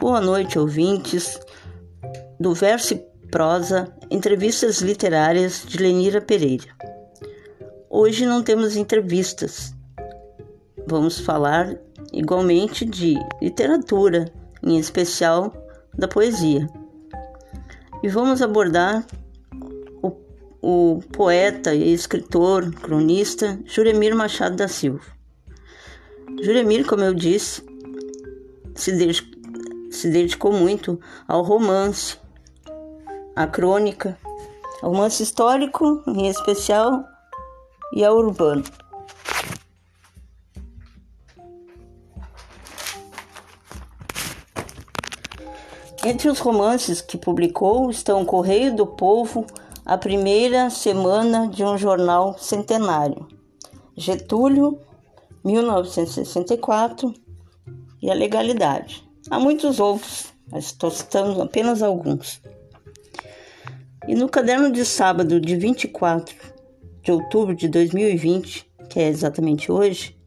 Boa noite, ouvintes do Verso e Prosa, entrevistas literárias de Lenira Pereira. Hoje não temos entrevistas. Vamos falar igualmente de literatura, em especial da poesia. E vamos abordar o, o poeta e escritor, cronista Juremir Machado da Silva. Juremir, como eu disse, se dedicou se dedicou muito ao romance, à crônica, ao romance histórico em especial e ao urbano. Entre os romances que publicou estão Correio do Povo, a primeira semana de um jornal centenário, Getúlio, 1964 e a Legalidade. Há muitos outros, mas citando apenas alguns. E no caderno de sábado de 24 de outubro de 2020, que é exatamente hoje,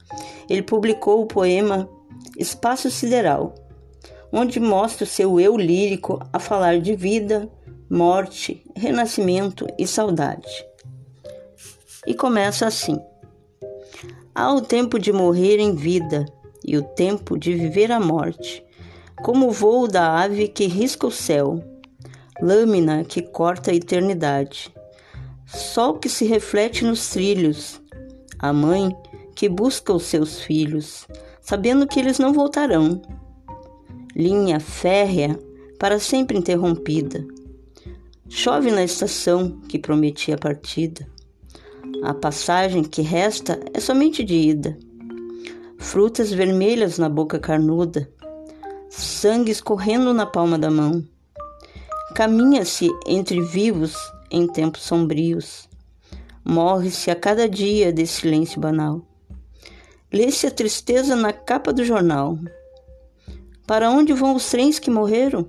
ele publicou o poema Espaço Sideral, onde mostra o seu eu lírico a falar de vida, morte, renascimento e saudade. E começa assim: Há o tempo de morrer em vida e o tempo de viver a morte como o voo da ave que risca o céu, lâmina que corta a eternidade, sol que se reflete nos trilhos, a mãe que busca os seus filhos, sabendo que eles não voltarão, linha férrea para sempre interrompida. Chove na estação que prometia a partida. A passagem que resta é somente de ida. Frutas vermelhas na boca carnuda, sangue escorrendo na palma da mão. Caminha-se entre vivos em tempos sombrios. Morre-se a cada dia desse silêncio banal. Lê-se a tristeza na capa do jornal. Para onde vão os trens que morreram?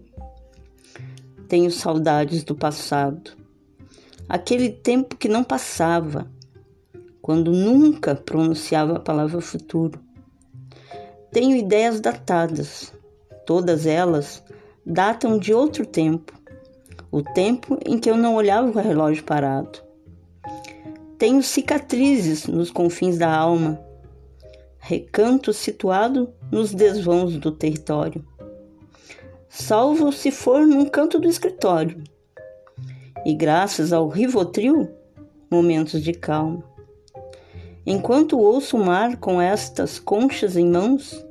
Tenho saudades do passado. Aquele tempo que não passava, quando nunca pronunciava a palavra futuro. Tenho ideias datadas, Todas elas datam de outro tempo, o tempo em que eu não olhava o relógio parado. Tenho cicatrizes nos confins da alma, recanto situado nos desvãos do território. Salvo se for num canto do escritório. E graças ao Rivotril, momentos de calma. Enquanto ouço o mar com estas conchas em mãos,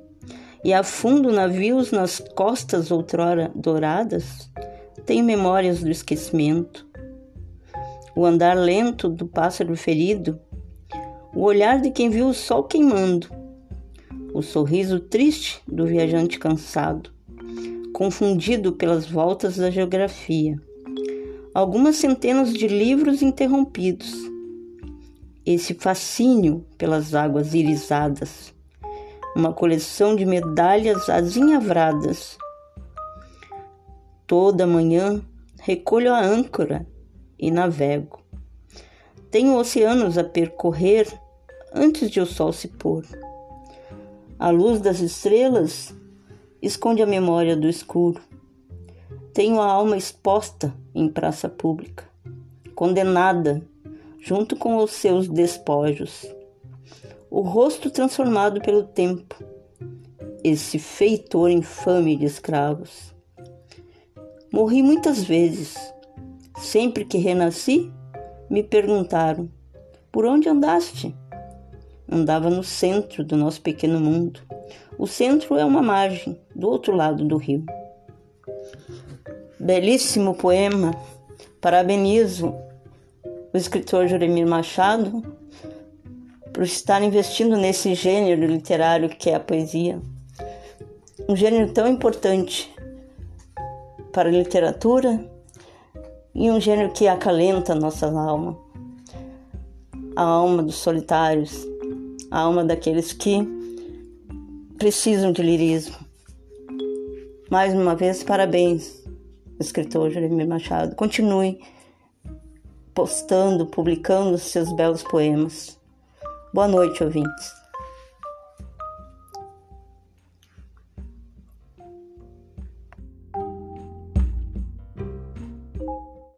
e afundo navios nas costas outrora douradas, tenho memórias do esquecimento. O andar lento do pássaro ferido, o olhar de quem viu o sol queimando, o sorriso triste do viajante cansado, confundido pelas voltas da geografia, algumas centenas de livros interrompidos, esse fascínio pelas águas irisadas, uma coleção de medalhas azinhavradas. Toda manhã recolho a âncora e navego. Tenho oceanos a percorrer antes de o sol se pôr. A luz das estrelas esconde a memória do escuro. Tenho a alma exposta em praça pública, condenada junto com os seus despojos o rosto transformado pelo tempo, esse feitor infame de escravos. Morri muitas vezes. Sempre que renasci, me perguntaram: por onde andaste? Andava no centro do nosso pequeno mundo. O centro é uma margem do outro lado do rio. Belíssimo poema. Parabenizo o escritor Jeremir Machado por estar investindo nesse gênero literário que é a poesia. Um gênero tão importante para a literatura e um gênero que acalenta nossa alma. A alma dos solitários, a alma daqueles que precisam de lirismo. Mais uma vez, parabéns, escritor Jeremias Machado. Continue postando, publicando seus belos poemas. Boa noite, ouvintes.